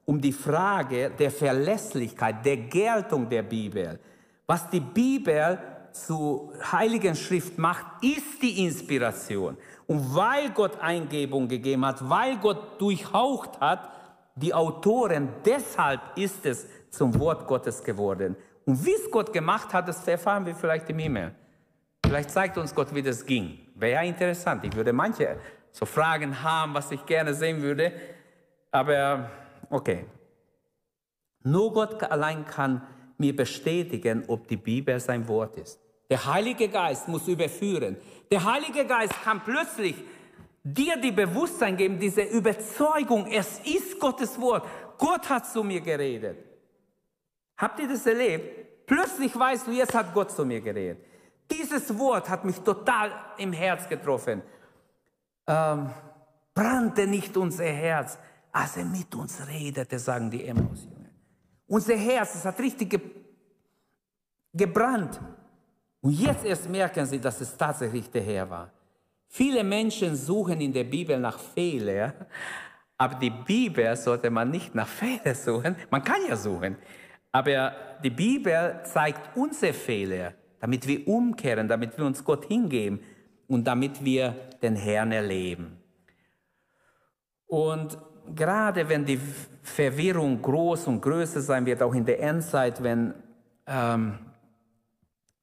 [SPEAKER 2] um die Frage der Verlässlichkeit, der Geltung der Bibel. Was die Bibel zu Heiligen Schrift macht, ist die Inspiration. Und weil Gott Eingebung gegeben hat, weil Gott durchhaucht hat, die Autoren, deshalb ist es zum Wort Gottes geworden. Und wie es Gott gemacht hat, das erfahren wir vielleicht im Himmel. Vielleicht zeigt uns Gott, wie das ging. Wäre ja interessant. Ich würde manche so Fragen haben, was ich gerne sehen würde. Aber okay. Nur Gott allein kann mir bestätigen, ob die Bibel sein Wort ist. Der Heilige Geist muss überführen. Der Heilige Geist kann plötzlich dir die Bewusstsein geben, diese Überzeugung, es ist Gottes Wort. Gott hat zu mir geredet. Habt ihr das erlebt? Plötzlich weißt du, jetzt hat Gott zu mir geredet. Dieses Wort hat mich total im Herz getroffen. Ähm, brannte nicht unser Herz, als er mit uns redete, sagen die Emmaus-Jünger. Unser Herz, es hat richtig ge gebrannt. Und jetzt erst merken sie, dass es tatsächlich der Herr war. Viele Menschen suchen in der Bibel nach Fehler, aber die Bibel sollte man nicht nach Fehlern suchen. Man kann ja suchen, aber die Bibel zeigt unsere Fehler, damit wir umkehren, damit wir uns Gott hingeben und damit wir den Herrn erleben. Und gerade wenn die Verwirrung groß und größer sein wird, auch in der Endzeit, wenn, ähm,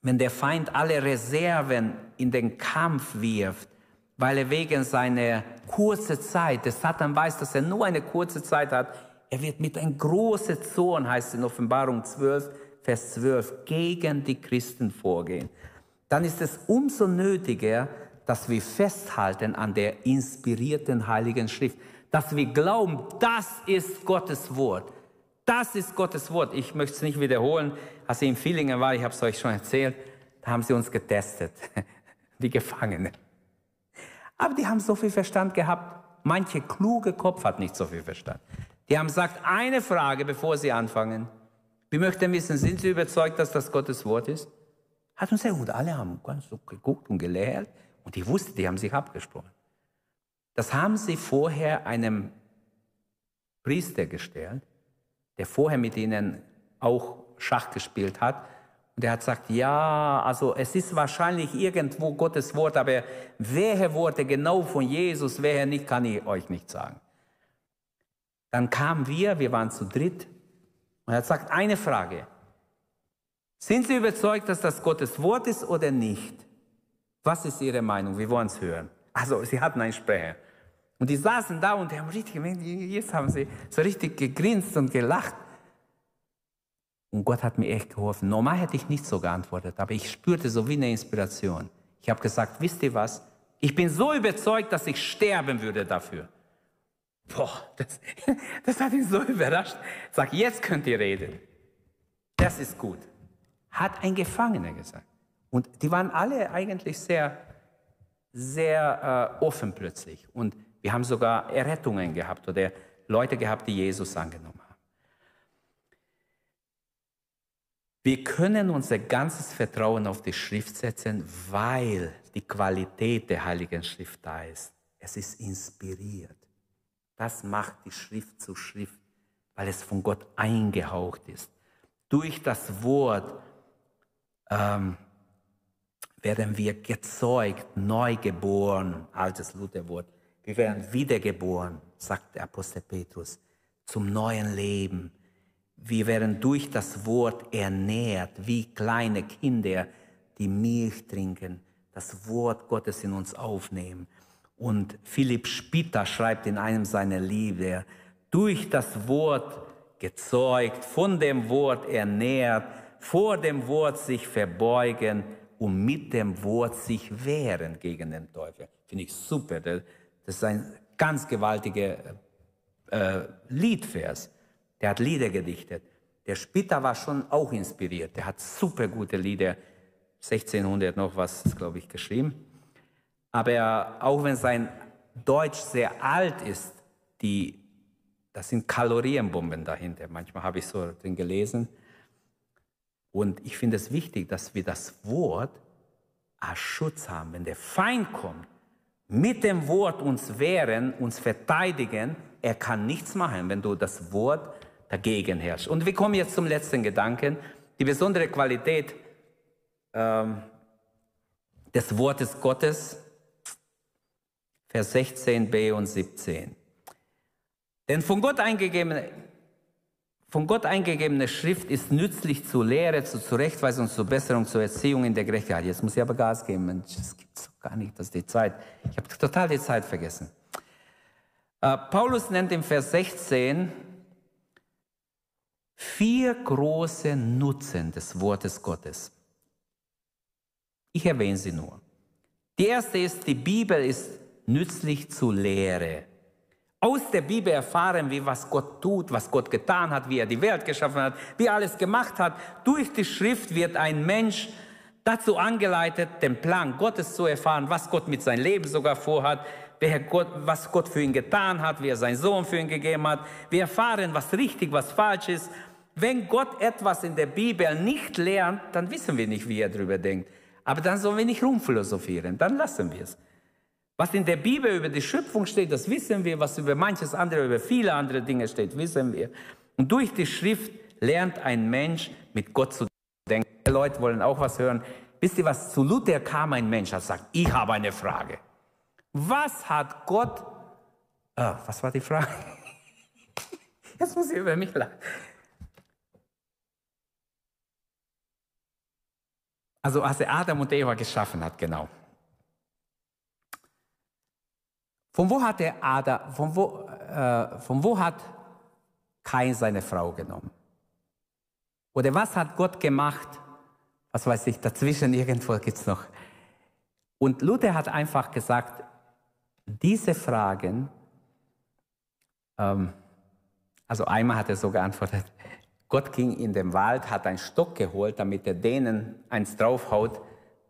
[SPEAKER 2] wenn der Feind alle Reserven in den Kampf wirft, weil er wegen seiner kurzen Zeit, der Satan weiß, dass er nur eine kurze Zeit hat, er wird mit einem großen Zorn, heißt in Offenbarung 12, Vers 12, gegen die Christen vorgehen. Dann ist es umso nötiger, dass wir festhalten an der inspirierten Heiligen Schrift, dass wir glauben, das ist Gottes Wort. Das ist Gottes Wort. Ich möchte es nicht wiederholen. Als ich in Villingen war, ich habe es euch schon erzählt, da haben sie uns getestet, die Gefangenen. Aber die haben so viel Verstand gehabt. Manche kluge Kopf hat nicht so viel Verstand. Die haben gesagt, eine Frage, bevor sie anfangen. Wir möchten wissen, sind Sie überzeugt, dass das Gottes Wort ist? Hat uns sehr gut. Alle haben ganz so geguckt und gelehrt. Und die wussten, die haben sich abgesprochen. Das haben sie vorher einem Priester gestellt, der vorher mit ihnen auch Schach gespielt hat. Und er hat gesagt, ja, also es ist wahrscheinlich irgendwo Gottes Wort, aber welche Worte genau von Jesus, welche nicht, kann ich euch nicht sagen. Dann kamen wir, wir waren zu dritt, und er hat gesagt, eine Frage. Sind Sie überzeugt, dass das Gottes Wort ist oder nicht? Was ist Ihre Meinung? Wir wollen es hören. Also, Sie hatten einen Sprecher. Und die saßen da und haben richtig, jetzt haben sie so richtig gegrinst und gelacht. Und Gott hat mir echt geholfen. Normal hätte ich nicht so geantwortet, aber ich spürte so wie eine Inspiration. Ich habe gesagt, wisst ihr was? Ich bin so überzeugt, dass ich sterben würde dafür. Boah, das, das hat ihn so überrascht. Sag, jetzt könnt ihr reden. Das ist gut. Hat ein Gefangener gesagt. Und die waren alle eigentlich sehr, sehr äh, offen plötzlich. Und wir haben sogar Errettungen gehabt oder Leute gehabt, die Jesus angenommen haben. Wir können unser ganzes Vertrauen auf die Schrift setzen, weil die Qualität der Heiligen Schrift da ist. Es ist inspiriert. Das macht die Schrift zu Schrift, weil es von Gott eingehaucht ist. Durch das Wort ähm, werden wir gezeugt, neugeboren, altes Lutherwort, wir werden wiedergeboren, sagt der Apostel Petrus, zum neuen Leben. Wir werden durch das Wort ernährt, wie kleine Kinder, die Milch trinken, das Wort Gottes in uns aufnehmen. Und Philipp Spitter schreibt in einem seiner Lieder, durch das Wort gezeugt, von dem Wort ernährt, vor dem Wort sich verbeugen und mit dem Wort sich wehren gegen den Teufel. Finde ich super. Das ist ein ganz gewaltiger äh, Liedvers. Der hat Lieder gedichtet. Der Spitter war schon auch inspiriert. Der hat super gute Lieder, 1600 noch was, glaube ich, geschrieben. Aber auch wenn sein Deutsch sehr alt ist, die, das sind Kalorienbomben dahinter. Manchmal habe ich so drin gelesen. Und ich finde es wichtig, dass wir das Wort als Schutz haben. Wenn der Feind kommt, mit dem Wort uns wehren, uns verteidigen, er kann nichts machen, wenn du das Wort dagegen herrschst. Und wir kommen jetzt zum letzten Gedanken, die besondere Qualität ähm, des Wortes Gottes, Vers 16b und 17. Denn von Gott eingegebene, von Gott eingegebene Schrift ist nützlich zur Lehre, zur Zurechtweisung, zur Besserung, zur Erziehung in der Gerechtigkeit. Jetzt muss ich aber Gas geben, Mensch, das gibt's doch gar nicht, dass die Zeit. Ich habe total die Zeit vergessen. Äh, Paulus nennt im Vers 16 vier große Nutzen des Wortes Gottes. Ich erwähne sie nur. Die erste ist, die Bibel ist nützlich zur Lehre. Aus der Bibel erfahren wir, was Gott tut, was Gott getan hat, wie er die Welt geschaffen hat, wie er alles gemacht hat. Durch die Schrift wird ein Mensch dazu angeleitet, den Plan Gottes zu erfahren, was Gott mit seinem Leben sogar vorhat, Gott, was Gott für ihn getan hat, wie er seinen Sohn für ihn gegeben hat. Wir erfahren, was richtig, was falsch ist. Wenn Gott etwas in der Bibel nicht lernt, dann wissen wir nicht, wie er darüber denkt. Aber dann sollen wir nicht rumphilosophieren, dann lassen wir es. Was in der Bibel über die Schöpfung steht, das wissen wir. Was über manches andere, über viele andere Dinge steht, wissen wir. Und durch die Schrift lernt ein Mensch mit Gott zu denken. Die Leute wollen auch was hören. Wisst ihr was? Zu Luther kam ein Mensch, der sagt, ich habe eine Frage. Was hat Gott, oh, was war die Frage? Jetzt muss ich über mich lachen. Also als er Adam und Eva geschaffen hat, genau. Von wo hat der Adam, von wo, äh, von wo hat Kain seine Frau genommen? Oder was hat Gott gemacht? Was weiß ich, dazwischen irgendwo gibt es noch. Und Luther hat einfach gesagt, diese Fragen, ähm, also einmal hat er so geantwortet, Gott ging in den Wald, hat einen Stock geholt, damit er denen eins draufhaut,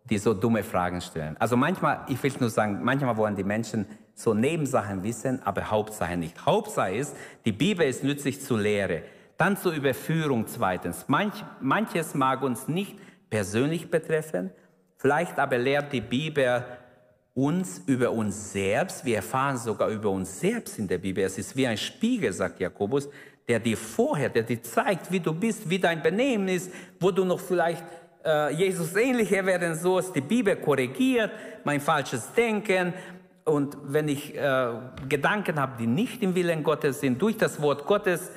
[SPEAKER 2] die so dumme Fragen stellen. Also manchmal, ich will nur sagen, manchmal wollen die Menschen so Nebensachen wissen, aber Hauptsache nicht. Hauptsache ist, die Bibel ist nützlich zur Lehre. Dann zur Überführung zweitens. Manch, manches mag uns nicht persönlich betreffen, vielleicht aber lehrt die Bibel uns über uns selbst. Wir erfahren sogar über uns selbst in der Bibel. Es ist wie ein Spiegel, sagt Jakobus der dir vorher, der dir zeigt, wie du bist, wie dein Benehmen ist, wo du noch vielleicht äh, Jesus ähnlicher werden sollst. Die Bibel korrigiert mein falsches Denken. Und wenn ich äh, Gedanken habe, die nicht im Willen Gottes sind, durch das Wort Gottes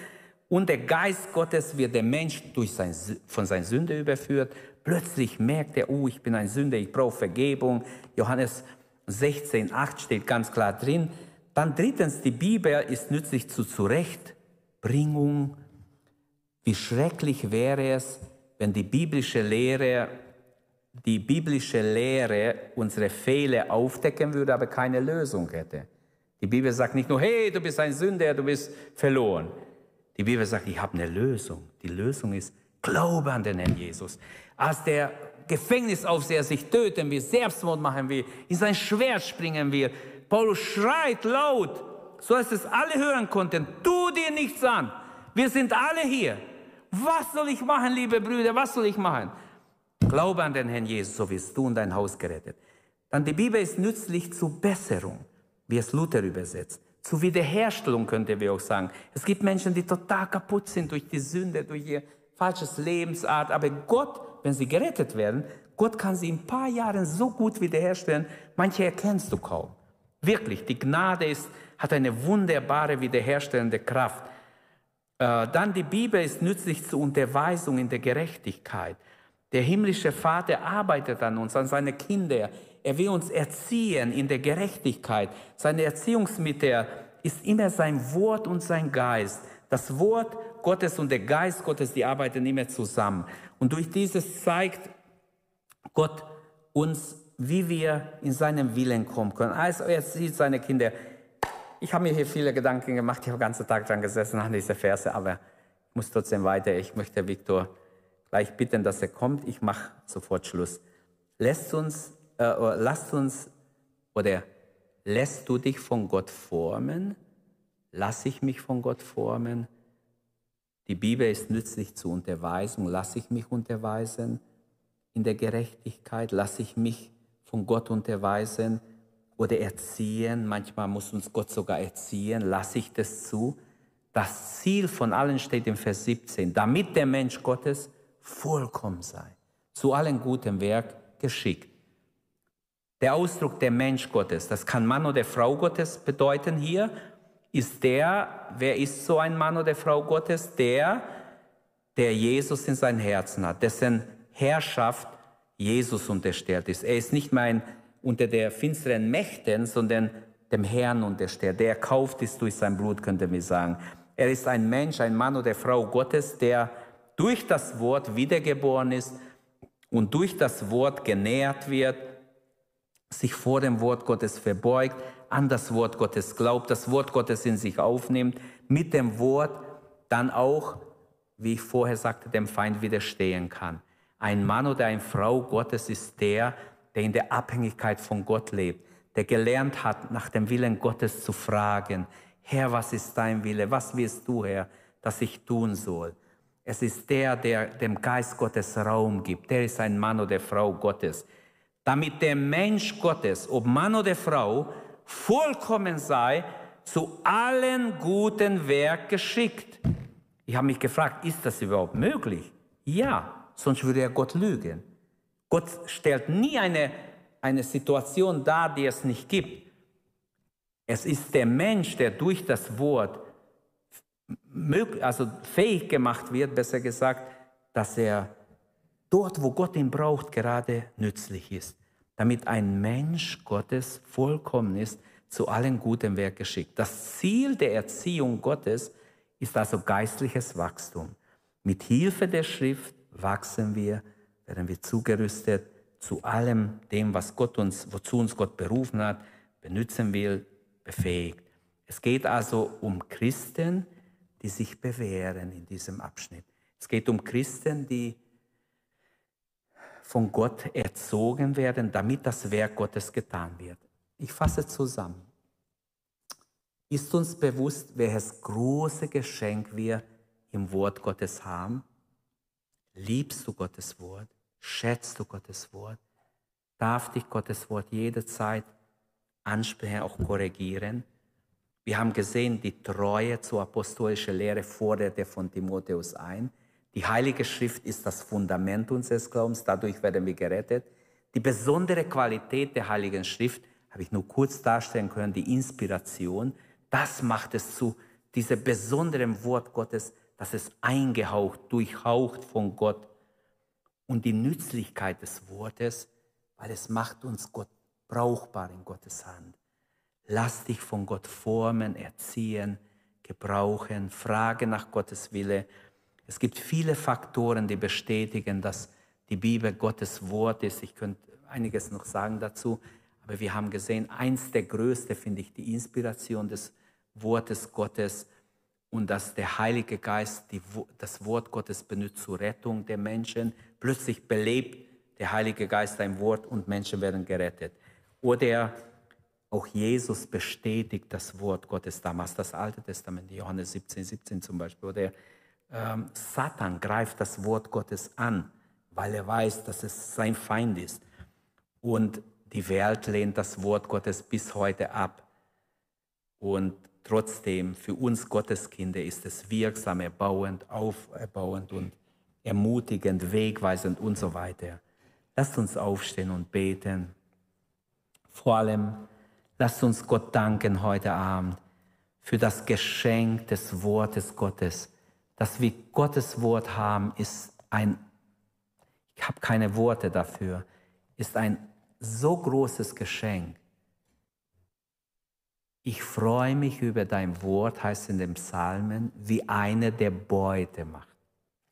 [SPEAKER 2] und der Geist Gottes wird der Mensch durch sein, von seiner Sünde überführt. Plötzlich merkt er, oh, ich bin ein Sünder, ich brauche Vergebung. Johannes 16, 8 steht ganz klar drin. Dann drittens, die Bibel ist nützlich zu Zurecht Bringung. Wie schrecklich wäre es, wenn die biblische Lehre, die biblische Lehre unsere Fehler aufdecken würde, aber keine Lösung hätte. Die Bibel sagt nicht nur, hey, du bist ein Sünder, du bist verloren. Die Bibel sagt, ich habe eine Lösung. Die Lösung ist, glaube an den Herrn Jesus. Als der Gefängnisaufseher sich töten will, Selbstmord machen will, in sein Schwert springen will, Paulus schreit laut, so dass es alle hören konnten, tu dir nichts an. Wir sind alle hier. Was soll ich machen, liebe Brüder? Was soll ich machen? Glaube an den Herrn Jesus, so wirst du und dein Haus gerettet. Dann die Bibel ist nützlich zur Besserung, wie es Luther übersetzt. Zur Wiederherstellung könnte wir auch sagen. Es gibt Menschen, die total kaputt sind durch die Sünde, durch ihr falsches Lebensart. Aber Gott, wenn sie gerettet werden, Gott kann sie in ein paar Jahren so gut wiederherstellen. Manche erkennst du kaum. Wirklich, die Gnade ist hat eine wunderbare wiederherstellende Kraft. Äh, dann die Bibel ist nützlich zur Unterweisung in der Gerechtigkeit. Der himmlische Vater arbeitet an uns, an seine Kinder. Er will uns erziehen in der Gerechtigkeit. Seine Erziehungsmittel ist immer sein Wort und sein Geist. Das Wort Gottes und der Geist Gottes, die arbeiten immer zusammen. Und durch dieses zeigt Gott uns, wie wir in seinem Willen kommen können. Also er sieht seine Kinder ich habe mir hier viele Gedanken gemacht, ich habe den ganzen Tag dran gesessen an diese Verse, aber ich muss trotzdem weiter. Ich möchte Viktor gleich bitten, dass er kommt. Ich mache sofort Schluss. Lässt uns, äh, lasst uns, oder lässt du dich von Gott formen? Lass ich mich von Gott formen? Die Bibel ist nützlich zur Unterweisung. Lass ich mich unterweisen in der Gerechtigkeit? Lass ich mich von Gott unterweisen oder erziehen. Manchmal muss uns Gott sogar erziehen. Lasse ich das zu? Das Ziel von allen steht im Vers 17, damit der Mensch Gottes vollkommen sei, zu allen guten Werk geschickt. Der Ausdruck der Mensch Gottes, das kann Mann oder Frau Gottes bedeuten hier, ist der, wer ist so ein Mann oder Frau Gottes? Der, der Jesus in sein Herzen hat, dessen Herrschaft Jesus unterstellt ist. Er ist nicht mehr ein unter der finsteren Mächten, sondern dem Herrn untersteht. Der erkauft ist durch sein Blut, könnte wir sagen. Er ist ein Mensch, ein Mann oder Frau Gottes, der durch das Wort wiedergeboren ist und durch das Wort genährt wird, sich vor dem Wort Gottes verbeugt, an das Wort Gottes glaubt, das Wort Gottes in sich aufnimmt, mit dem Wort dann auch, wie ich vorher sagte, dem Feind widerstehen kann. Ein Mann oder eine Frau Gottes ist der, der in der Abhängigkeit von Gott lebt, der gelernt hat, nach dem Willen Gottes zu fragen, Herr, was ist dein Wille? Was willst du, Herr, dass ich tun soll? Es ist der, der dem Geist Gottes Raum gibt. Der ist ein Mann oder Frau Gottes. Damit der Mensch Gottes, ob Mann oder Frau, vollkommen sei, zu allen guten Werk geschickt. Ich habe mich gefragt, ist das überhaupt möglich? Ja, sonst würde ja Gott lügen. Gott stellt nie eine, eine Situation dar, die es nicht gibt. Es ist der Mensch, der durch das Wort also fähig gemacht wird, besser gesagt, dass er dort, wo Gott ihn braucht, gerade nützlich ist, damit ein Mensch Gottes vollkommen ist, zu allen guten Werk geschickt. Das Ziel der Erziehung Gottes ist also geistliches Wachstum. Mit Hilfe der Schrift wachsen wir, werden wir zugerüstet zu allem dem, was Gott uns, wozu uns Gott berufen hat, benutzen will, befähigt. Es geht also um Christen, die sich bewähren in diesem Abschnitt. Es geht um Christen, die von Gott erzogen werden, damit das Werk Gottes getan wird. Ich fasse zusammen. Ist uns bewusst, welches große Geschenk wir im Wort Gottes haben? Liebst du Gottes Wort? Schätzt du Gottes Wort? Darf dich Gottes Wort jederzeit ansprechen, auch korrigieren? Wir haben gesehen, die Treue zur apostolischen Lehre forderte von Timotheus ein. Die Heilige Schrift ist das Fundament unseres Glaubens, dadurch werden wir gerettet. Die besondere Qualität der Heiligen Schrift habe ich nur kurz darstellen können, die Inspiration. Das macht es zu diesem besonderen Wort Gottes, das es eingehaucht, durchhaucht von Gott. Und die Nützlichkeit des Wortes, weil es macht uns Gott brauchbar in Gottes Hand. Lass dich von Gott formen, erziehen, gebrauchen, frage nach Gottes Wille es gibt viele Faktoren, die bestätigen, dass die Bibel Gottes Wort ist. Ich könnte einiges noch sagen dazu, aber wir haben gesehen, eins der größten finde ich die Inspiration des Wortes Gottes und dass der Heilige Geist die, das Wort Gottes benutzt zur Rettung der Menschen. Plötzlich belebt der Heilige Geist ein Wort und Menschen werden gerettet. Oder auch Jesus bestätigt das Wort Gottes damals, das Alte Testament, Johannes 17, 17 zum Beispiel. Oder ähm, Satan greift das Wort Gottes an, weil er weiß, dass es sein Feind ist. Und die Welt lehnt das Wort Gottes bis heute ab. Und trotzdem, für uns Gotteskinder ist es wirksam, erbauend, auferbauend und ermutigend, wegweisend und so weiter. Lasst uns aufstehen und beten. Vor allem, lasst uns Gott danken heute Abend für das Geschenk des Wortes Gottes dass wir Gottes Wort haben, ist ein, ich habe keine Worte dafür, ist ein so großes Geschenk. Ich freue mich über dein Wort, heißt in den Psalmen, wie einer, der Beute macht.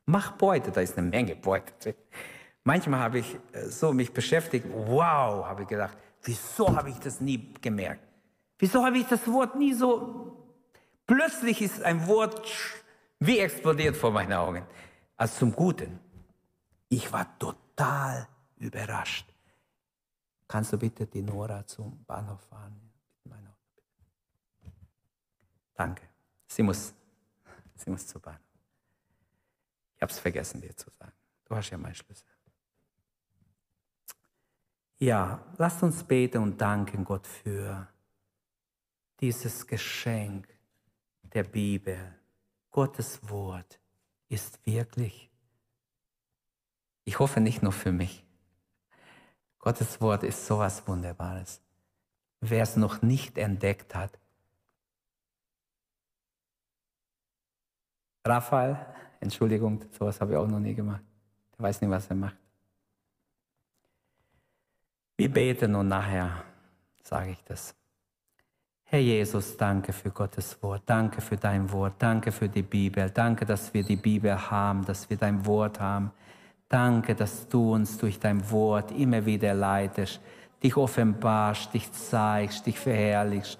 [SPEAKER 2] Mach Beute, da ist eine Menge Beute drin. Manchmal habe ich äh, so mich beschäftigt, wow, habe ich gedacht, wieso habe ich das nie gemerkt? Wieso habe ich das Wort nie so, plötzlich ist ein Wort wie explodiert vor meinen Augen. Also zum Guten. Ich war total überrascht. Kannst du bitte die Nora zum Bahnhof fahren? Danke. Sie muss, sie muss zur Bahn. Ich habe es vergessen, dir zu sagen. Du hast ja meinen Schlüssel. Ja, lasst uns beten und danken Gott für dieses Geschenk der Bibel Gottes Wort ist wirklich, ich hoffe nicht nur für mich, Gottes Wort ist so was Wunderbares. Wer es noch nicht entdeckt hat, Raphael, Entschuldigung, sowas habe ich auch noch nie gemacht. Der weiß nicht, was er macht. Wir beten und nachher sage ich das. Herr Jesus, danke für Gottes Wort, danke für dein Wort, danke für die Bibel, danke, dass wir die Bibel haben, dass wir dein Wort haben. Danke, dass du uns durch dein Wort immer wieder leitest, dich offenbarst, dich zeigst, dich verherrlichst.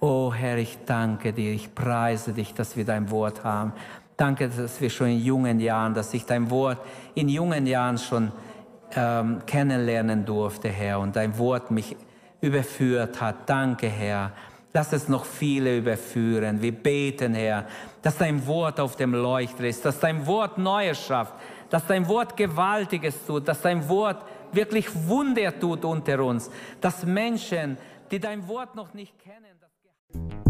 [SPEAKER 2] Oh Herr, ich danke dir, ich preise dich, dass wir dein Wort haben. Danke, dass wir schon in jungen Jahren, dass ich dein Wort in jungen Jahren schon ähm, kennenlernen durfte, Herr, und dein Wort mich überführt hat. Danke, Herr. Lass es noch viele überführen. Wir beten, Herr, dass dein Wort auf dem Leuchter ist, dass dein Wort Neues schafft, dass dein Wort Gewaltiges tut, dass dein Wort wirklich Wunder tut unter uns, dass Menschen die dein Wort noch nicht kennen.